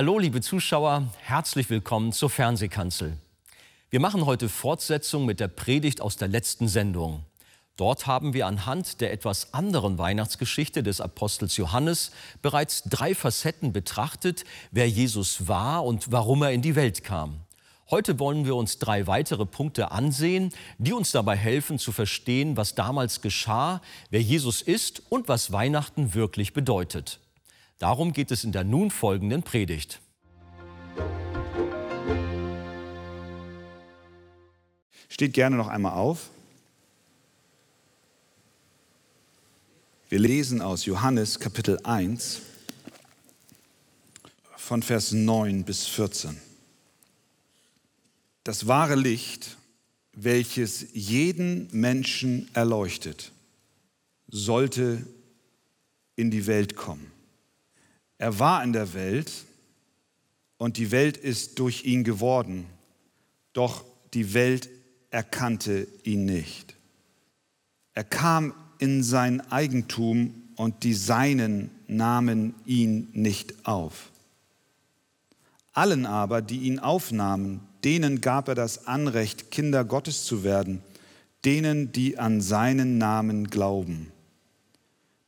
Hallo, liebe Zuschauer, herzlich willkommen zur Fernsehkanzel. Wir machen heute Fortsetzung mit der Predigt aus der letzten Sendung. Dort haben wir anhand der etwas anderen Weihnachtsgeschichte des Apostels Johannes bereits drei Facetten betrachtet, wer Jesus war und warum er in die Welt kam. Heute wollen wir uns drei weitere Punkte ansehen, die uns dabei helfen zu verstehen, was damals geschah, wer Jesus ist und was Weihnachten wirklich bedeutet. Darum geht es in der nun folgenden Predigt. Steht gerne noch einmal auf. Wir lesen aus Johannes Kapitel 1 von Vers 9 bis 14. Das wahre Licht, welches jeden Menschen erleuchtet, sollte in die Welt kommen. Er war in der Welt und die Welt ist durch ihn geworden, doch die Welt erkannte ihn nicht. Er kam in sein Eigentum und die Seinen nahmen ihn nicht auf. Allen aber, die ihn aufnahmen, denen gab er das Anrecht, Kinder Gottes zu werden, denen, die an seinen Namen glauben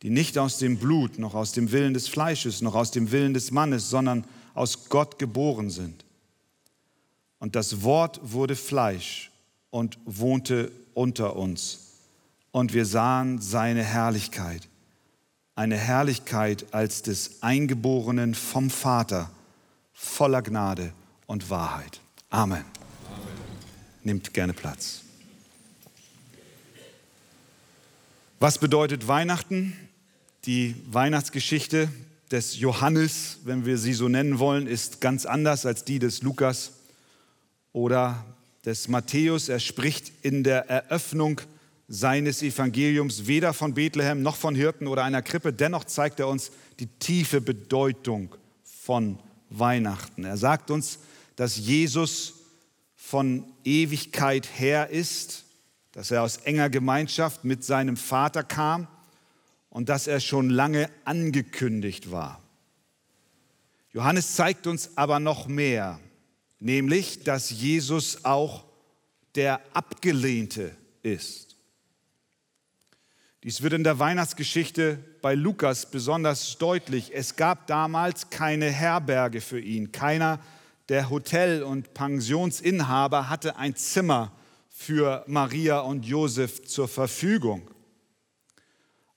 die nicht aus dem Blut, noch aus dem Willen des Fleisches, noch aus dem Willen des Mannes, sondern aus Gott geboren sind. Und das Wort wurde Fleisch und wohnte unter uns. Und wir sahen seine Herrlichkeit, eine Herrlichkeit als des Eingeborenen vom Vater, voller Gnade und Wahrheit. Amen. Amen. Nimmt gerne Platz. Was bedeutet Weihnachten? Die Weihnachtsgeschichte des Johannes, wenn wir sie so nennen wollen, ist ganz anders als die des Lukas oder des Matthäus. Er spricht in der Eröffnung seines Evangeliums weder von Bethlehem noch von Hirten oder einer Krippe. Dennoch zeigt er uns die tiefe Bedeutung von Weihnachten. Er sagt uns, dass Jesus von Ewigkeit her ist, dass er aus enger Gemeinschaft mit seinem Vater kam und dass er schon lange angekündigt war. Johannes zeigt uns aber noch mehr, nämlich, dass Jesus auch der Abgelehnte ist. Dies wird in der Weihnachtsgeschichte bei Lukas besonders deutlich. Es gab damals keine Herberge für ihn. Keiner der Hotel- und Pensionsinhaber hatte ein Zimmer für Maria und Josef zur Verfügung.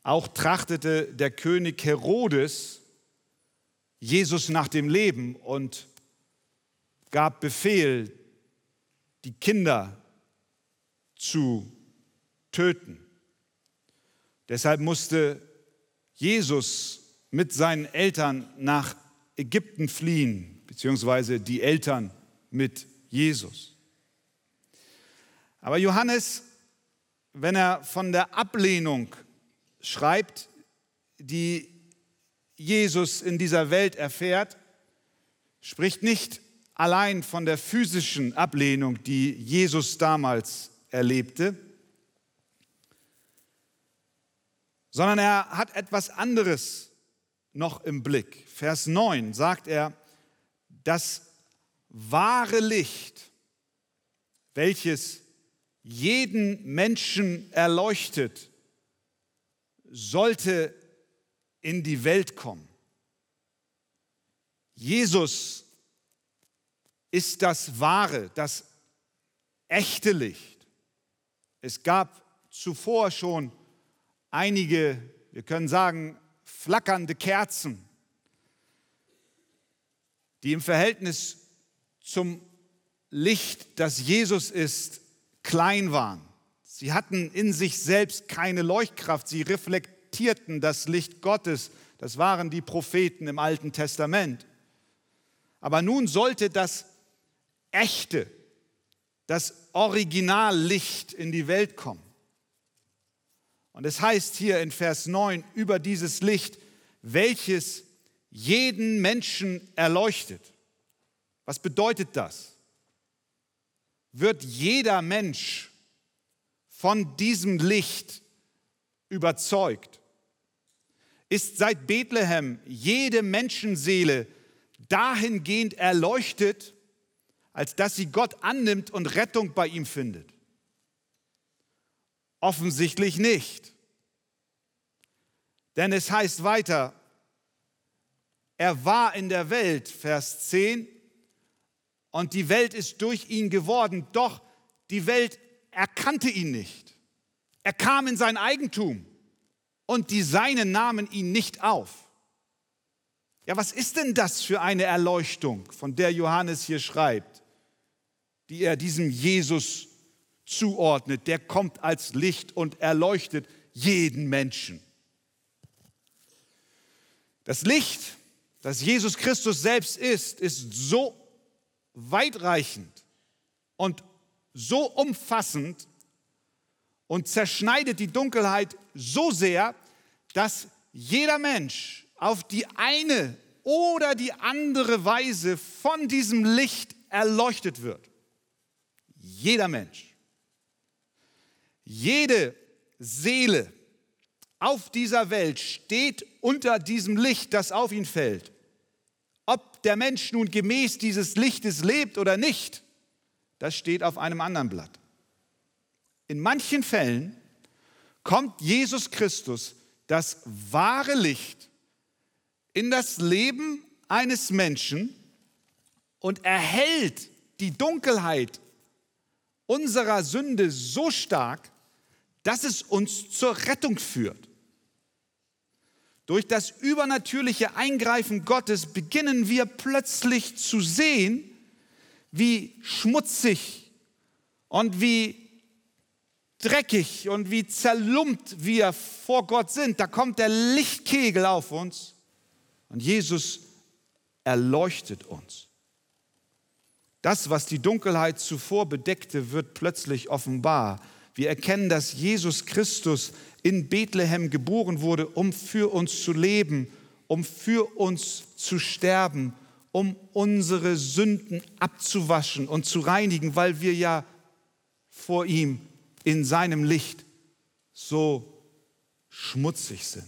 Auch trachtete der König Herodes Jesus nach dem Leben und gab Befehl, die Kinder zu töten. Deshalb musste Jesus mit seinen Eltern nach Ägypten fliehen, beziehungsweise die Eltern mit Jesus. Aber Johannes, wenn er von der Ablehnung schreibt, die Jesus in dieser Welt erfährt, spricht nicht allein von der physischen Ablehnung, die Jesus damals erlebte, sondern er hat etwas anderes noch im Blick. Vers 9 sagt er, das wahre Licht, welches jeden Menschen erleuchtet, sollte in die Welt kommen. Jesus ist das wahre, das echte Licht. Es gab zuvor schon einige, wir können sagen, flackernde Kerzen, die im Verhältnis zum Licht, das Jesus ist, klein waren. Sie hatten in sich selbst keine Leuchtkraft, sie reflektierten das Licht Gottes. Das waren die Propheten im Alten Testament. Aber nun sollte das echte, das Originallicht in die Welt kommen. Und es heißt hier in Vers 9 über dieses Licht, welches jeden Menschen erleuchtet. Was bedeutet das? Wird jeder Mensch von diesem Licht überzeugt? Ist seit Bethlehem jede Menschenseele dahingehend erleuchtet, als dass sie Gott annimmt und Rettung bei ihm findet? Offensichtlich nicht. Denn es heißt weiter, er war in der Welt, Vers 10, und die Welt ist durch ihn geworden, doch die Welt erkannte ihn nicht. Er kam in sein Eigentum und die Seinen nahmen ihn nicht auf. Ja, was ist denn das für eine Erleuchtung, von der Johannes hier schreibt, die er diesem Jesus zuordnet? Der kommt als Licht und erleuchtet jeden Menschen. Das Licht, das Jesus Christus selbst ist, ist so weitreichend und so umfassend und zerschneidet die Dunkelheit so sehr, dass jeder Mensch auf die eine oder die andere Weise von diesem Licht erleuchtet wird. Jeder Mensch. Jede Seele auf dieser Welt steht unter diesem Licht, das auf ihn fällt. Ob der Mensch nun gemäß dieses Lichtes lebt oder nicht, das steht auf einem anderen Blatt. In manchen Fällen kommt Jesus Christus, das wahre Licht, in das Leben eines Menschen und erhält die Dunkelheit unserer Sünde so stark, dass es uns zur Rettung führt. Durch das übernatürliche Eingreifen Gottes beginnen wir plötzlich zu sehen, wie schmutzig und wie dreckig und wie zerlumpt wir vor Gott sind. Da kommt der Lichtkegel auf uns und Jesus erleuchtet uns. Das, was die Dunkelheit zuvor bedeckte, wird plötzlich offenbar. Wir erkennen, dass Jesus Christus in Bethlehem geboren wurde, um für uns zu leben, um für uns zu sterben, um unsere Sünden abzuwaschen und zu reinigen, weil wir ja vor ihm in seinem Licht so schmutzig sind.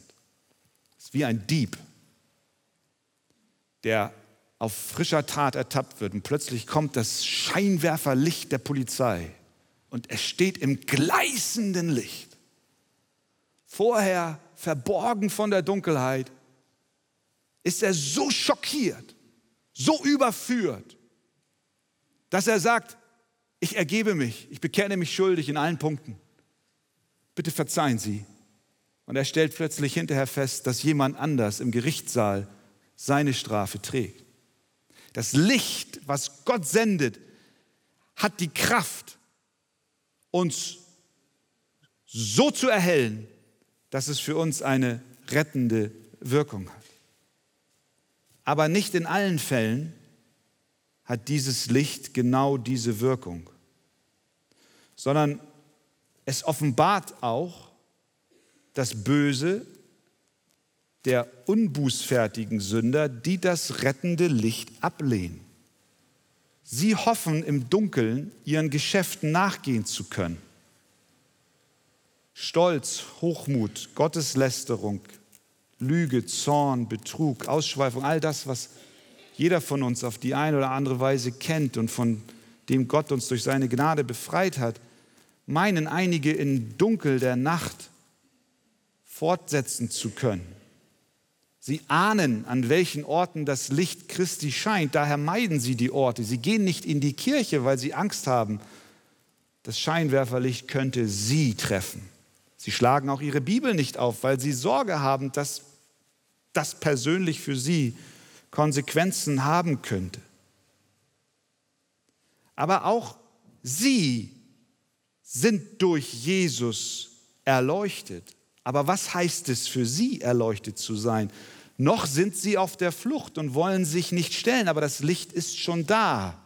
Es ist wie ein Dieb, der auf frischer Tat ertappt wird und plötzlich kommt das Scheinwerferlicht der Polizei und er steht im gleißenden Licht vorher verborgen von der Dunkelheit, ist er so schockiert, so überführt, dass er sagt, ich ergebe mich, ich bekenne mich schuldig in allen Punkten. Bitte verzeihen Sie. Und er stellt plötzlich hinterher fest, dass jemand anders im Gerichtssaal seine Strafe trägt. Das Licht, was Gott sendet, hat die Kraft, uns so zu erhellen, dass es für uns eine rettende Wirkung hat. Aber nicht in allen Fällen hat dieses Licht genau diese Wirkung, sondern es offenbart auch das Böse der unbußfertigen Sünder, die das rettende Licht ablehnen. Sie hoffen im Dunkeln ihren Geschäften nachgehen zu können. Stolz, Hochmut, Gotteslästerung, Lüge, Zorn, Betrug, Ausschweifung, all das, was jeder von uns auf die eine oder andere Weise kennt und von dem Gott uns durch seine Gnade befreit hat, meinen einige in Dunkel der Nacht fortsetzen zu können. Sie ahnen, an welchen Orten das Licht Christi scheint, daher meiden sie die Orte. Sie gehen nicht in die Kirche, weil sie Angst haben, das Scheinwerferlicht könnte sie treffen. Sie schlagen auch ihre Bibel nicht auf, weil sie Sorge haben, dass das persönlich für sie Konsequenzen haben könnte. Aber auch sie sind durch Jesus erleuchtet. Aber was heißt es für sie, erleuchtet zu sein? Noch sind sie auf der Flucht und wollen sich nicht stellen, aber das Licht ist schon da.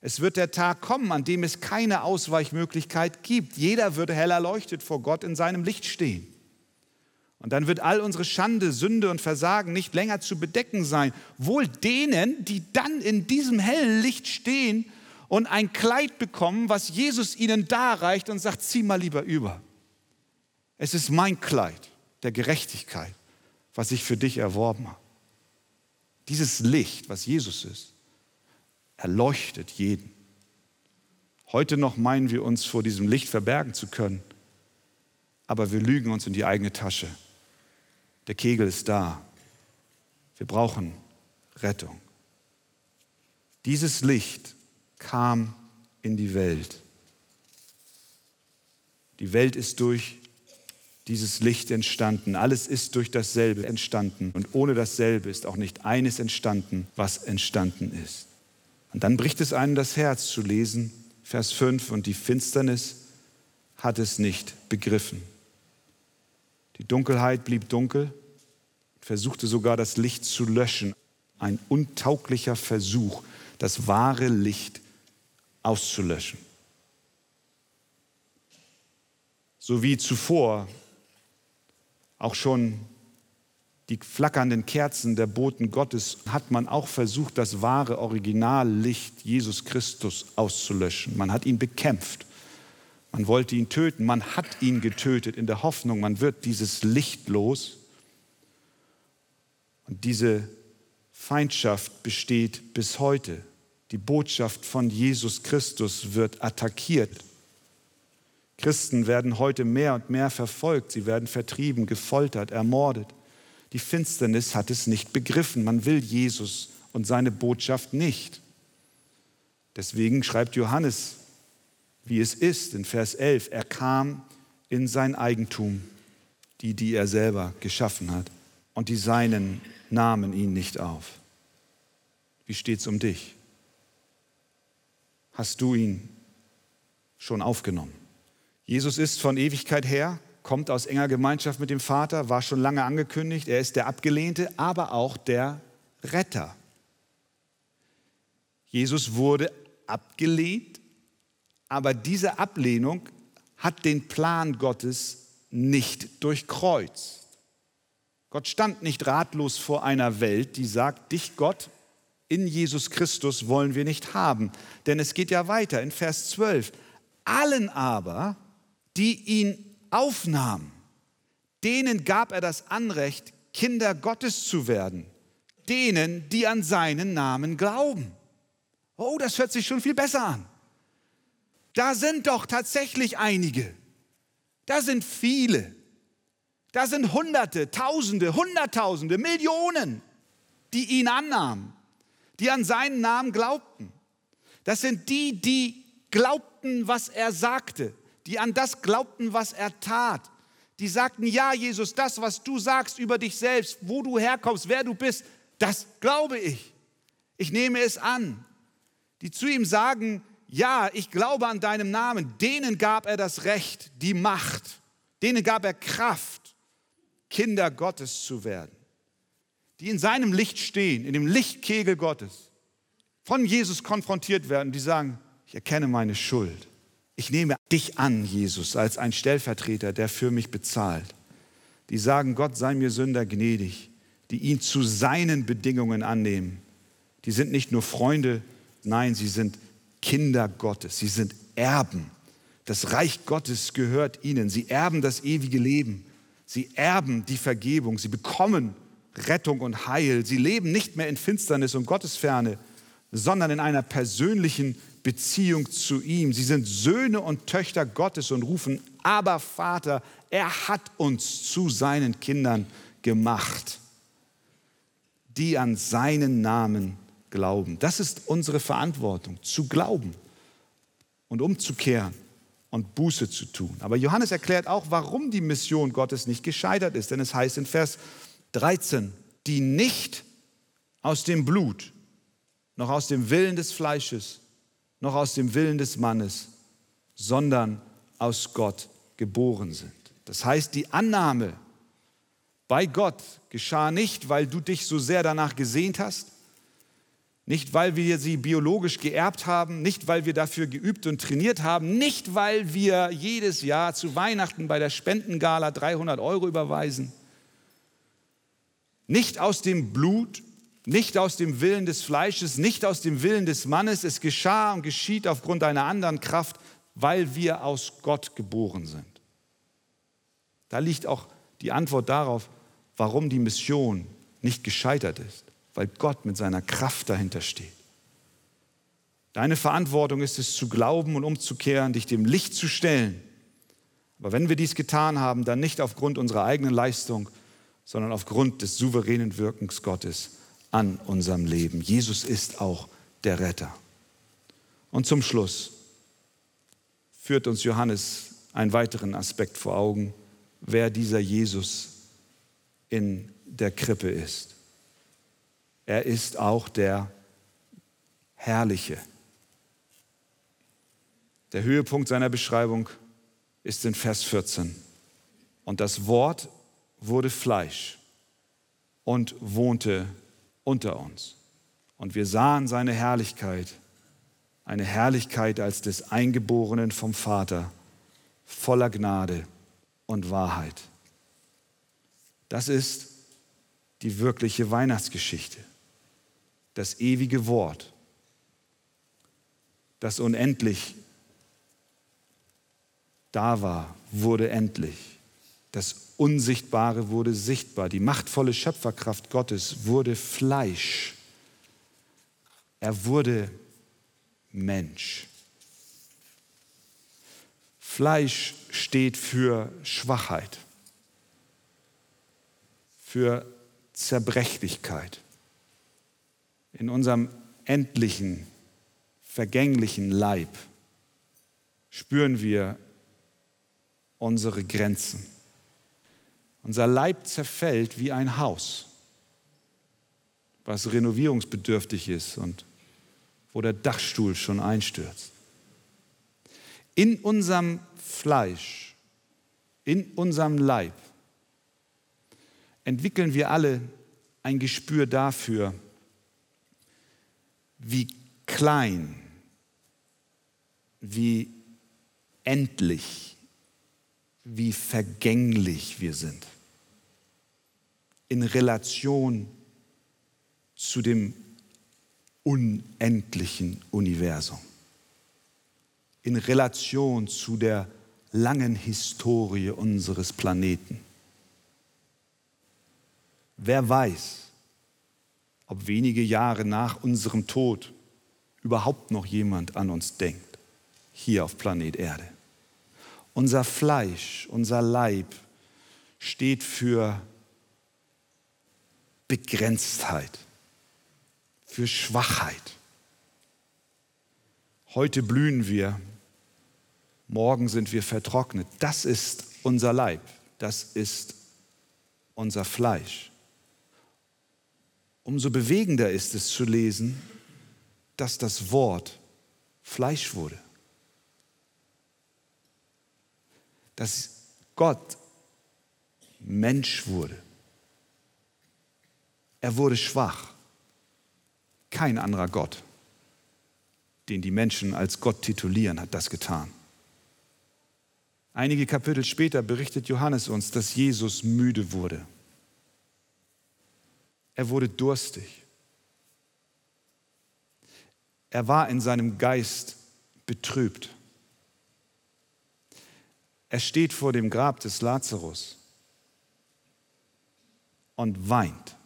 Es wird der Tag kommen, an dem es keine Ausweichmöglichkeit gibt. Jeder würde hell erleuchtet vor Gott in seinem Licht stehen. Und dann wird all unsere Schande, Sünde und Versagen nicht länger zu bedecken sein. Wohl denen, die dann in diesem hellen Licht stehen und ein Kleid bekommen, was Jesus ihnen darreicht und sagt, zieh mal lieber über. Es ist mein Kleid der Gerechtigkeit, was ich für dich erworben habe. Dieses Licht, was Jesus ist, erleuchtet jeden. Heute noch meinen wir uns vor diesem Licht verbergen zu können, aber wir lügen uns in die eigene Tasche. Der Kegel ist da. Wir brauchen Rettung. Dieses Licht kam in die Welt. Die Welt ist durch dieses Licht entstanden. Alles ist durch dasselbe entstanden. Und ohne dasselbe ist auch nicht eines entstanden, was entstanden ist. Und dann bricht es einem das Herz zu lesen, Vers 5, und die Finsternis hat es nicht begriffen. Die Dunkelheit blieb dunkel, versuchte sogar das Licht zu löschen. Ein untauglicher Versuch, das wahre Licht auszulöschen. So wie zuvor auch schon die flackernden Kerzen der Boten Gottes hat man auch versucht, das wahre Originallicht Jesus Christus auszulöschen. Man hat ihn bekämpft. Man wollte ihn töten. Man hat ihn getötet in der Hoffnung, man wird dieses Licht los. Und diese Feindschaft besteht bis heute. Die Botschaft von Jesus Christus wird attackiert. Christen werden heute mehr und mehr verfolgt, sie werden vertrieben, gefoltert, ermordet. Die Finsternis hat es nicht begriffen. Man will Jesus und seine Botschaft nicht. Deswegen schreibt Johannes, wie es ist in Vers 11, er kam in sein Eigentum, die, die er selber geschaffen hat, und die Seinen nahmen ihn nicht auf. Wie steht es um dich? Hast du ihn schon aufgenommen? Jesus ist von Ewigkeit her, kommt aus enger Gemeinschaft mit dem Vater, war schon lange angekündigt. Er ist der Abgelehnte, aber auch der Retter. Jesus wurde abgelehnt, aber diese Ablehnung hat den Plan Gottes nicht durchkreuzt. Gott stand nicht ratlos vor einer Welt, die sagt, dich Gott in Jesus Christus wollen wir nicht haben. Denn es geht ja weiter in Vers 12. Allen aber, die ihn aufnahmen, denen gab er das Anrecht, Kinder Gottes zu werden, denen, die an seinen Namen glauben. Oh, das hört sich schon viel besser an. Da sind doch tatsächlich einige. Da sind viele. Da sind Hunderte, Tausende, Hunderttausende, Millionen, die ihn annahmen, die an seinen Namen glaubten. Das sind die, die glaubten, was er sagte die an das glaubten, was er tat. Die sagten, ja, Jesus, das, was du sagst über dich selbst, wo du herkommst, wer du bist, das glaube ich. Ich nehme es an. Die zu ihm sagen, ja, ich glaube an deinem Namen, denen gab er das Recht, die Macht, denen gab er Kraft, Kinder Gottes zu werden, die in seinem Licht stehen, in dem Lichtkegel Gottes, von Jesus konfrontiert werden, die sagen, ich erkenne meine Schuld. Ich nehme dich an, Jesus, als ein Stellvertreter, der für mich bezahlt. Die sagen, Gott sei mir Sünder gnädig, die ihn zu seinen Bedingungen annehmen. Die sind nicht nur Freunde, nein, sie sind Kinder Gottes, sie sind Erben. Das Reich Gottes gehört ihnen. Sie erben das ewige Leben. Sie erben die Vergebung. Sie bekommen Rettung und Heil. Sie leben nicht mehr in Finsternis und Gottesferne, sondern in einer persönlichen Beziehung zu ihm. Sie sind Söhne und Töchter Gottes und rufen, aber Vater, er hat uns zu seinen Kindern gemacht, die an seinen Namen glauben. Das ist unsere Verantwortung, zu glauben und umzukehren und Buße zu tun. Aber Johannes erklärt auch, warum die Mission Gottes nicht gescheitert ist. Denn es heißt in Vers 13, die nicht aus dem Blut, noch aus dem Willen des Fleisches, noch aus dem Willen des Mannes, sondern aus Gott geboren sind. Das heißt, die Annahme bei Gott geschah nicht, weil du dich so sehr danach gesehnt hast, nicht weil wir sie biologisch geerbt haben, nicht weil wir dafür geübt und trainiert haben, nicht weil wir jedes Jahr zu Weihnachten bei der Spendengala 300 Euro überweisen, nicht aus dem Blut nicht aus dem Willen des Fleisches, nicht aus dem Willen des Mannes. Es geschah und geschieht aufgrund einer anderen Kraft, weil wir aus Gott geboren sind. Da liegt auch die Antwort darauf, warum die Mission nicht gescheitert ist, weil Gott mit seiner Kraft dahinter steht. Deine Verantwortung ist es zu glauben und umzukehren, dich dem Licht zu stellen. Aber wenn wir dies getan haben, dann nicht aufgrund unserer eigenen Leistung, sondern aufgrund des souveränen Wirkens Gottes an unserem Leben. Jesus ist auch der Retter. Und zum Schluss führt uns Johannes einen weiteren Aspekt vor Augen, wer dieser Jesus in der Krippe ist. Er ist auch der Herrliche. Der Höhepunkt seiner Beschreibung ist in Vers 14. Und das Wort wurde Fleisch und wohnte unter uns. Und wir sahen seine Herrlichkeit, eine Herrlichkeit als des Eingeborenen vom Vater, voller Gnade und Wahrheit. Das ist die wirkliche Weihnachtsgeschichte, das ewige Wort, das unendlich da war, wurde endlich. Das Unsichtbare wurde sichtbar. Die machtvolle Schöpferkraft Gottes wurde Fleisch. Er wurde Mensch. Fleisch steht für Schwachheit, für Zerbrechlichkeit. In unserem endlichen, vergänglichen Leib spüren wir unsere Grenzen. Unser Leib zerfällt wie ein Haus, was renovierungsbedürftig ist und wo der Dachstuhl schon einstürzt. In unserem Fleisch, in unserem Leib entwickeln wir alle ein Gespür dafür, wie klein, wie endlich wie vergänglich wir sind in Relation zu dem unendlichen Universum, in Relation zu der langen Historie unseres Planeten. Wer weiß, ob wenige Jahre nach unserem Tod überhaupt noch jemand an uns denkt, hier auf Planet Erde. Unser Fleisch, unser Leib steht für Begrenztheit, für Schwachheit. Heute blühen wir, morgen sind wir vertrocknet. Das ist unser Leib, das ist unser Fleisch. Umso bewegender ist es zu lesen, dass das Wort Fleisch wurde. dass Gott Mensch wurde. Er wurde schwach. Kein anderer Gott, den die Menschen als Gott titulieren, hat das getan. Einige Kapitel später berichtet Johannes uns, dass Jesus müde wurde. Er wurde durstig. Er war in seinem Geist betrübt. Er steht vor dem Grab des Lazarus und weint,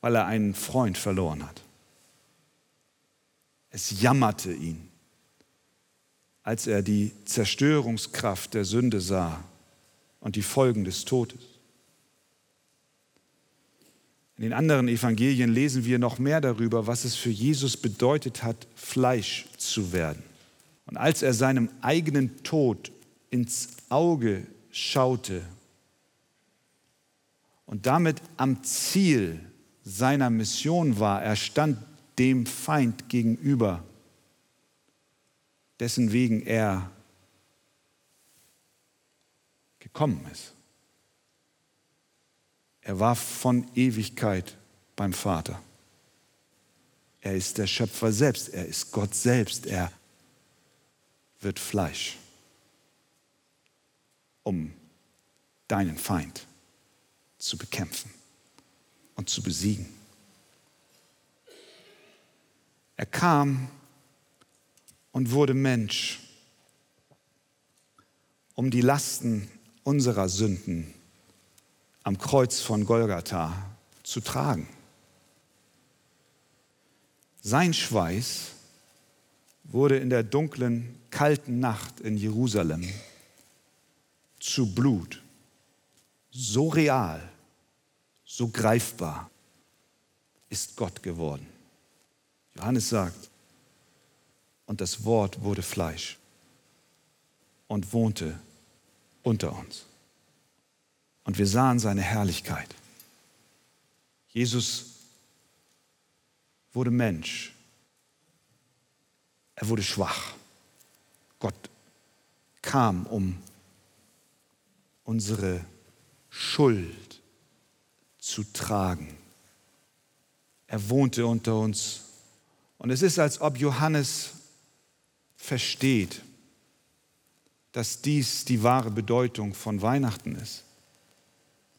weil er einen Freund verloren hat. Es jammerte ihn, als er die Zerstörungskraft der Sünde sah und die Folgen des Todes. In den anderen Evangelien lesen wir noch mehr darüber, was es für Jesus bedeutet hat, Fleisch zu werden. Und als er seinem eigenen Tod ins Auge schaute und damit am Ziel seiner Mission war, er stand dem Feind gegenüber, dessen wegen er gekommen ist. Er war von Ewigkeit beim Vater. Er ist der Schöpfer selbst, er ist Gott selbst, er wird Fleisch, um deinen Feind zu bekämpfen und zu besiegen. Er kam und wurde Mensch, um die Lasten unserer Sünden am Kreuz von Golgatha zu tragen. Sein Schweiß wurde in der dunklen, kalten Nacht in Jerusalem zu Blut. So real, so greifbar ist Gott geworden. Johannes sagt, und das Wort wurde Fleisch und wohnte unter uns. Und wir sahen seine Herrlichkeit. Jesus wurde Mensch. Er wurde schwach. Gott kam, um unsere Schuld zu tragen. Er wohnte unter uns. Und es ist, als ob Johannes versteht, dass dies die wahre Bedeutung von Weihnachten ist.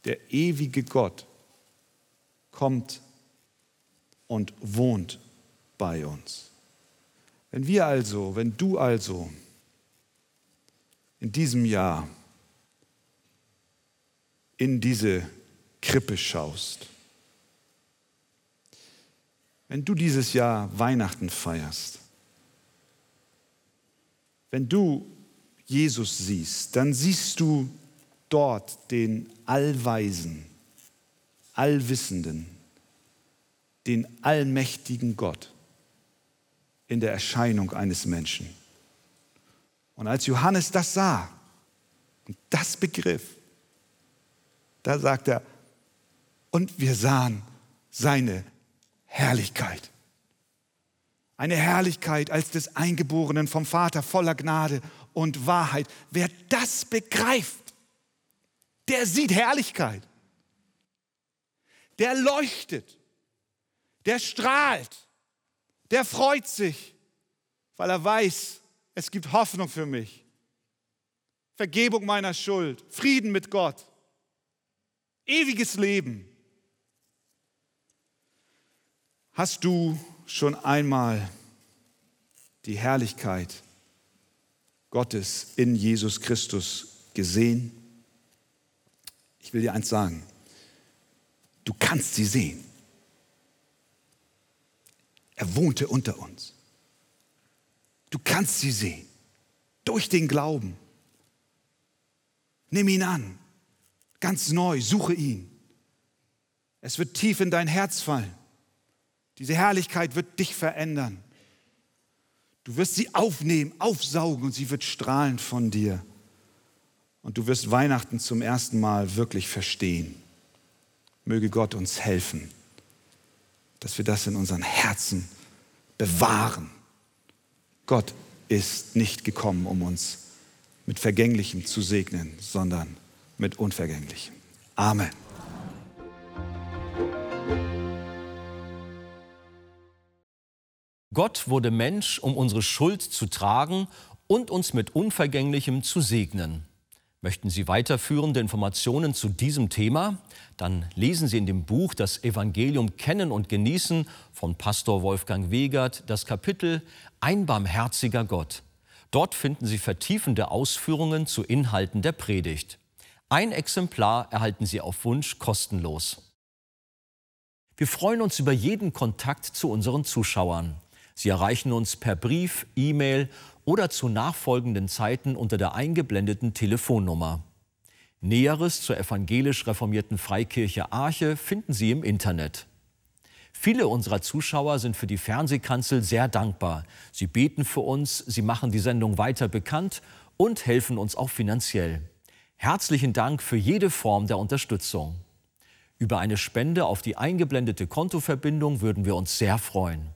Der ewige Gott kommt und wohnt bei uns. Wenn wir also, wenn du also in diesem Jahr in diese Krippe schaust, wenn du dieses Jahr Weihnachten feierst, wenn du Jesus siehst, dann siehst du dort den Allweisen, Allwissenden, den allmächtigen Gott in der Erscheinung eines Menschen. Und als Johannes das sah und das begriff, da sagt er, und wir sahen seine Herrlichkeit. Eine Herrlichkeit als des Eingeborenen vom Vater voller Gnade und Wahrheit. Wer das begreift, der sieht Herrlichkeit. Der leuchtet. Der strahlt. Der freut sich, weil er weiß, es gibt Hoffnung für mich. Vergebung meiner Schuld, Frieden mit Gott, ewiges Leben. Hast du schon einmal die Herrlichkeit Gottes in Jesus Christus gesehen? Ich will dir eins sagen, du kannst sie sehen. Er wohnte unter uns. Du kannst sie sehen durch den Glauben. Nimm ihn an, ganz neu, suche ihn. Es wird tief in dein Herz fallen. Diese Herrlichkeit wird dich verändern. Du wirst sie aufnehmen, aufsaugen und sie wird strahlen von dir. Und du wirst Weihnachten zum ersten Mal wirklich verstehen. Möge Gott uns helfen, dass wir das in unseren Herzen bewahren. Gott ist nicht gekommen, um uns mit Vergänglichem zu segnen, sondern mit Unvergänglichem. Amen. Gott wurde Mensch, um unsere Schuld zu tragen und uns mit Unvergänglichem zu segnen. Möchten Sie weiterführende Informationen zu diesem Thema? Dann lesen Sie in dem Buch Das Evangelium kennen und genießen von Pastor Wolfgang Wegert das Kapitel Ein barmherziger Gott. Dort finden Sie vertiefende Ausführungen zu Inhalten der Predigt. Ein Exemplar erhalten Sie auf Wunsch kostenlos. Wir freuen uns über jeden Kontakt zu unseren Zuschauern. Sie erreichen uns per Brief, E-Mail oder zu nachfolgenden Zeiten unter der eingeblendeten Telefonnummer. Näheres zur evangelisch reformierten Freikirche Arche finden Sie im Internet. Viele unserer Zuschauer sind für die Fernsehkanzel sehr dankbar. Sie beten für uns, sie machen die Sendung weiter bekannt und helfen uns auch finanziell. Herzlichen Dank für jede Form der Unterstützung. Über eine Spende auf die eingeblendete Kontoverbindung würden wir uns sehr freuen.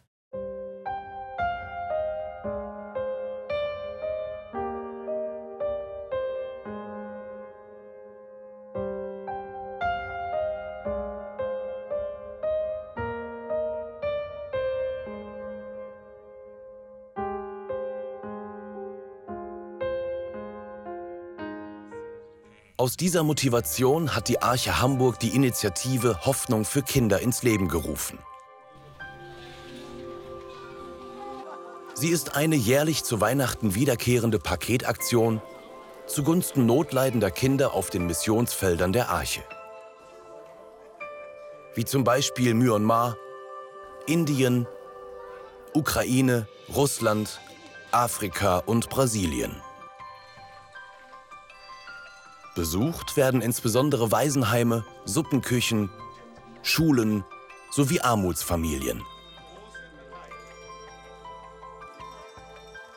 Aus dieser Motivation hat die Arche Hamburg die Initiative Hoffnung für Kinder ins Leben gerufen. Sie ist eine jährlich zu Weihnachten wiederkehrende Paketaktion zugunsten notleidender Kinder auf den Missionsfeldern der Arche. Wie zum Beispiel Myanmar, Indien, Ukraine, Russland, Afrika und Brasilien. Besucht werden insbesondere Waisenheime, Suppenküchen, Schulen sowie Armutsfamilien.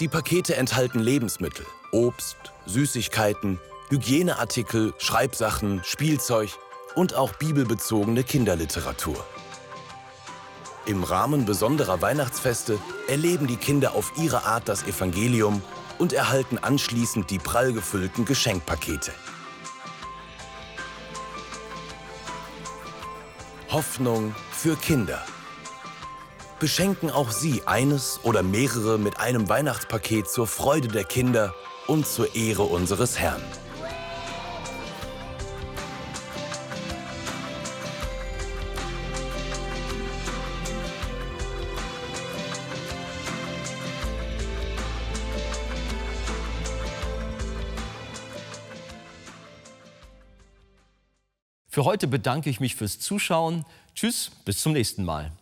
Die Pakete enthalten Lebensmittel, Obst, Süßigkeiten, Hygieneartikel, Schreibsachen, Spielzeug und auch bibelbezogene Kinderliteratur. Im Rahmen besonderer Weihnachtsfeste erleben die Kinder auf ihre Art das Evangelium und erhalten anschließend die prall gefüllten Geschenkpakete. Hoffnung für Kinder. Beschenken auch Sie eines oder mehrere mit einem Weihnachtspaket zur Freude der Kinder und zur Ehre unseres Herrn. Für heute bedanke ich mich fürs Zuschauen. Tschüss, bis zum nächsten Mal.